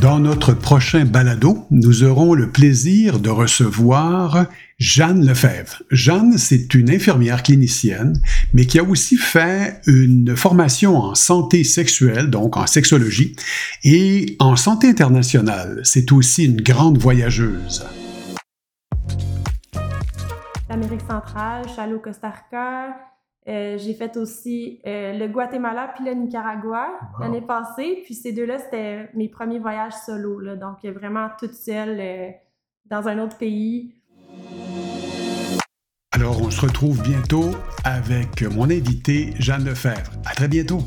Dans notre prochain balado, nous aurons le plaisir de recevoir Jeanne Lefebvre. Jeanne, c'est une infirmière clinicienne, mais qui a aussi fait une formation en santé sexuelle, donc en sexologie, et en santé internationale. C'est aussi une grande voyageuse. L'Amérique centrale, Costa Rica, euh, j'ai fait aussi euh, le Guatemala puis le Nicaragua l'année passée. Puis ces deux-là, c'était mes premiers voyages solo. Là, donc, vraiment toute seule euh, dans un autre pays. Alors, on se retrouve bientôt avec mon invité Jeanne Lefebvre. À très bientôt.